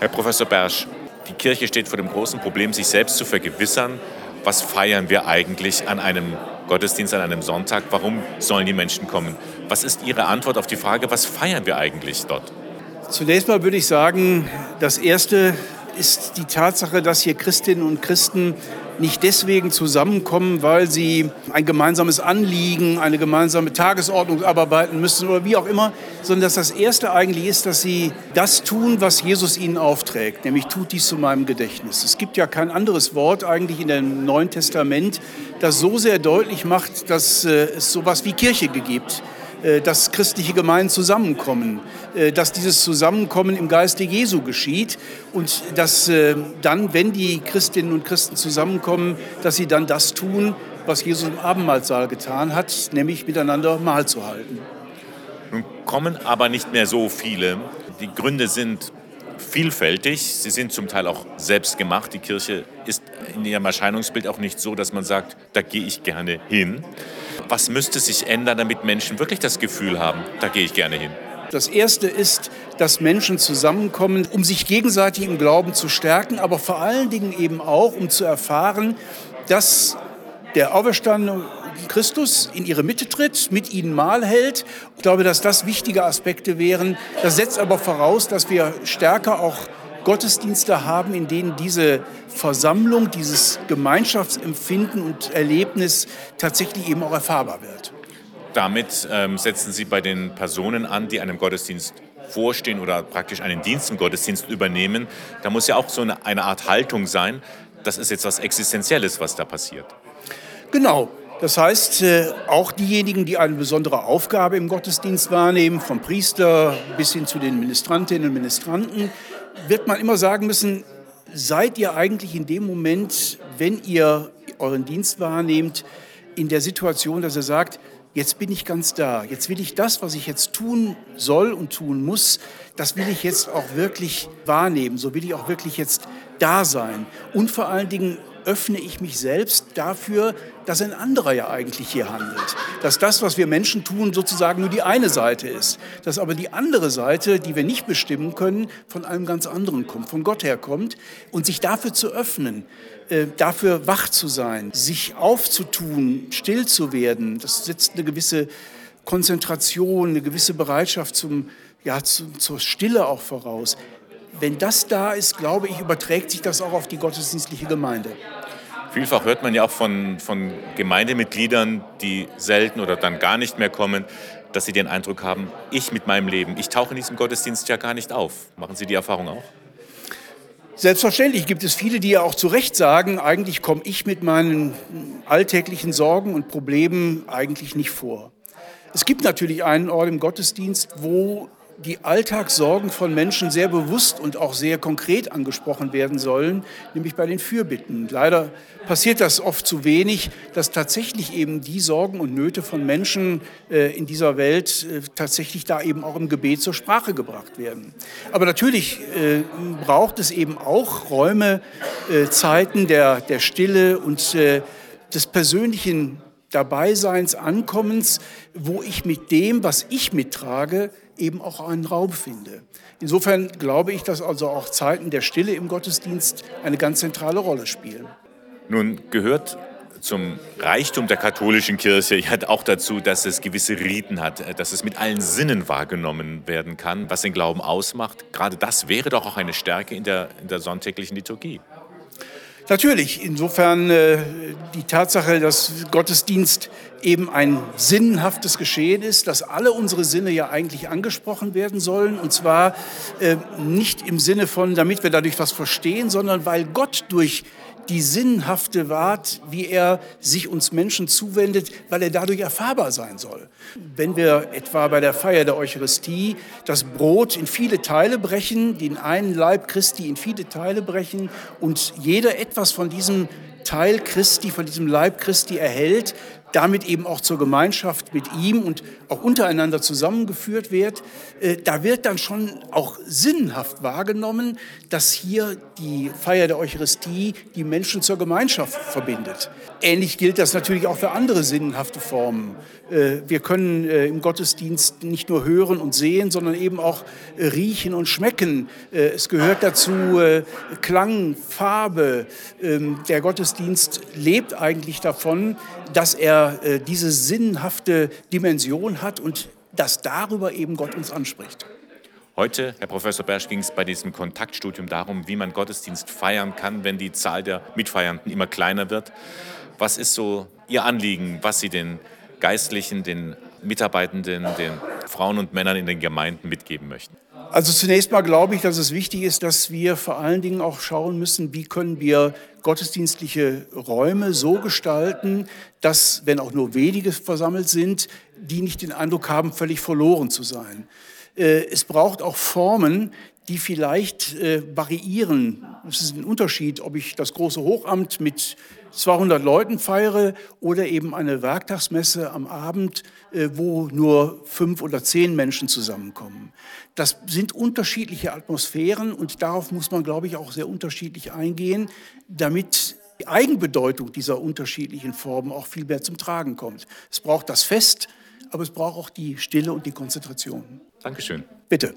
Herr Professor Bersch, die Kirche steht vor dem großen Problem, sich selbst zu vergewissern, was feiern wir eigentlich an einem Gottesdienst, an einem Sonntag, warum sollen die Menschen kommen? Was ist Ihre Antwort auf die Frage, was feiern wir eigentlich dort? Zunächst mal würde ich sagen, das Erste ist die Tatsache, dass hier Christinnen und Christen nicht deswegen zusammenkommen, weil sie ein gemeinsames Anliegen, eine gemeinsame Tagesordnung abarbeiten müssen oder wie auch immer, sondern dass das Erste eigentlich ist, dass sie das tun, was Jesus ihnen aufträgt, nämlich tut dies zu meinem Gedächtnis. Es gibt ja kein anderes Wort eigentlich in dem Neuen Testament, das so sehr deutlich macht, dass äh, es sowas wie Kirche gibt dass christliche Gemeinden zusammenkommen, äh, dass dieses Zusammenkommen im Geiste Jesu geschieht und dass äh, dann, wenn die Christinnen und Christen zusammenkommen, dass sie dann das tun, was Jesus im Abendmahlsaal getan hat, nämlich miteinander Mahl zu halten. Nun kommen aber nicht mehr so viele. Die Gründe sind vielfältig. Sie sind zum Teil auch selbst gemacht. Die Kirche ist in ihrem Erscheinungsbild auch nicht so, dass man sagt, da gehe ich gerne hin. Was müsste sich ändern, damit Menschen wirklich das Gefühl haben, da gehe ich gerne hin? Das Erste ist, dass Menschen zusammenkommen, um sich gegenseitig im Glauben zu stärken, aber vor allen Dingen eben auch, um zu erfahren, dass der auferstandene Christus in ihre Mitte tritt, mit ihnen Mahl hält. Ich glaube, dass das wichtige Aspekte wären. Das setzt aber voraus, dass wir stärker auch Gottesdienste haben, in denen diese Versammlung, dieses Gemeinschaftsempfinden und Erlebnis tatsächlich eben auch erfahrbar wird. Damit ähm, setzen Sie bei den Personen an, die einem Gottesdienst vorstehen oder praktisch einen Dienst im Gottesdienst übernehmen. Da muss ja auch so eine, eine Art Haltung sein. Das ist jetzt was Existenzielles, was da passiert. Genau. Das heißt, äh, auch diejenigen, die eine besondere Aufgabe im Gottesdienst wahrnehmen, vom Priester bis hin zu den Ministrantinnen und Ministranten, wird man immer sagen müssen, seid ihr eigentlich in dem Moment, wenn ihr euren Dienst wahrnehmt, in der Situation, dass ihr sagt, jetzt bin ich ganz da, jetzt will ich das, was ich jetzt tun soll und tun muss, das will ich jetzt auch wirklich wahrnehmen, so will ich auch wirklich jetzt da sein. Und vor allen Dingen öffne ich mich selbst dafür, dass ein anderer ja eigentlich hier handelt. Dass das, was wir Menschen tun, sozusagen nur die eine Seite ist. Dass aber die andere Seite, die wir nicht bestimmen können, von einem ganz anderen kommt, von Gott herkommt. Und sich dafür zu öffnen, äh, dafür wach zu sein, sich aufzutun, still zu werden, das setzt eine gewisse Konzentration, eine gewisse Bereitschaft zum, ja, zu, zur Stille auch voraus. Wenn das da ist, glaube ich, überträgt sich das auch auf die gottesdienstliche Gemeinde. Vielfach hört man ja auch von, von Gemeindemitgliedern, die selten oder dann gar nicht mehr kommen, dass sie den Eindruck haben, ich mit meinem Leben, ich tauche in diesem Gottesdienst ja gar nicht auf. Machen Sie die Erfahrung auch? Selbstverständlich gibt es viele, die ja auch zu Recht sagen, eigentlich komme ich mit meinen alltäglichen Sorgen und Problemen eigentlich nicht vor. Es gibt natürlich einen Ort im Gottesdienst, wo die Alltagssorgen von Menschen sehr bewusst und auch sehr konkret angesprochen werden sollen, nämlich bei den Fürbitten. Leider passiert das oft zu wenig, dass tatsächlich eben die Sorgen und Nöte von Menschen äh, in dieser Welt äh, tatsächlich da eben auch im Gebet zur Sprache gebracht werden. Aber natürlich äh, braucht es eben auch Räume, Zeiten der, der Stille und des persönlichen Dabeiseins, Ankommens, wo ich mit dem, was ich mittrage, eben auch einen Raum finde. Insofern glaube ich, dass also auch Zeiten der Stille im Gottesdienst eine ganz zentrale Rolle spielen. Nun gehört zum Reichtum der katholischen Kirche ja auch dazu, dass es gewisse Riten hat, dass es mit allen Sinnen wahrgenommen werden kann, was den Glauben ausmacht. Gerade das wäre doch auch eine Stärke in der, in der sonntäglichen Liturgie. Natürlich, insofern äh, die Tatsache, dass Gottesdienst eben ein sinnhaftes Geschehen ist, dass alle unsere Sinne ja eigentlich angesprochen werden sollen. Und zwar äh, nicht im Sinne von, damit wir dadurch was verstehen, sondern weil Gott durch die sinnhafte Art, wie er sich uns Menschen zuwendet, weil er dadurch erfahrbar sein soll. Wenn wir etwa bei der Feier der Eucharistie das Brot in viele Teile brechen, den einen Leib Christi in viele Teile brechen und jeder etwas von diesem Teil Christi, von diesem Leib Christi erhält, damit eben auch zur Gemeinschaft mit ihm und auch untereinander zusammengeführt wird, äh, da wird dann schon auch sinnhaft wahrgenommen, dass hier die Feier der Eucharistie die Menschen zur Gemeinschaft verbindet. Ähnlich gilt das natürlich auch für andere sinnhafte Formen. Äh, wir können äh, im Gottesdienst nicht nur hören und sehen, sondern eben auch riechen und schmecken. Es gehört dazu Klang, Farbe. Ähm, der Gottesdienst lebt eigentlich davon, dass er äh, diese sinnhafte Dimension hat und dass darüber eben Gott uns anspricht. Heute, Herr Professor Bersch, ging es bei diesem Kontaktstudium darum, wie man Gottesdienst feiern kann, wenn die Zahl der Mitfeiernden immer kleiner wird. Was ist so Ihr Anliegen, was Sie den Geistlichen, den Mitarbeitenden, den Frauen und Männern in den Gemeinden mitgeben möchten? Also zunächst mal glaube ich, dass es wichtig ist, dass wir vor allen Dingen auch schauen müssen, wie können wir gottesdienstliche Räume so gestalten, dass, wenn auch nur wenige versammelt sind, die nicht den Eindruck haben, völlig verloren zu sein. Äh, es braucht auch Formen, die vielleicht äh, variieren. Es ist ein Unterschied, ob ich das große Hochamt mit 200 Leuten feiere oder eben eine Werktagsmesse am Abend, äh, wo nur fünf oder zehn Menschen zusammenkommen. Das sind unterschiedliche Atmosphären und darauf muss man, glaube ich, auch sehr unterschiedlich eingehen, damit die Eigenbedeutung dieser unterschiedlichen Formen auch viel mehr zum Tragen kommt. Es braucht das Fest, aber es braucht auch die Stille und die Konzentration. Dankeschön. Bitte.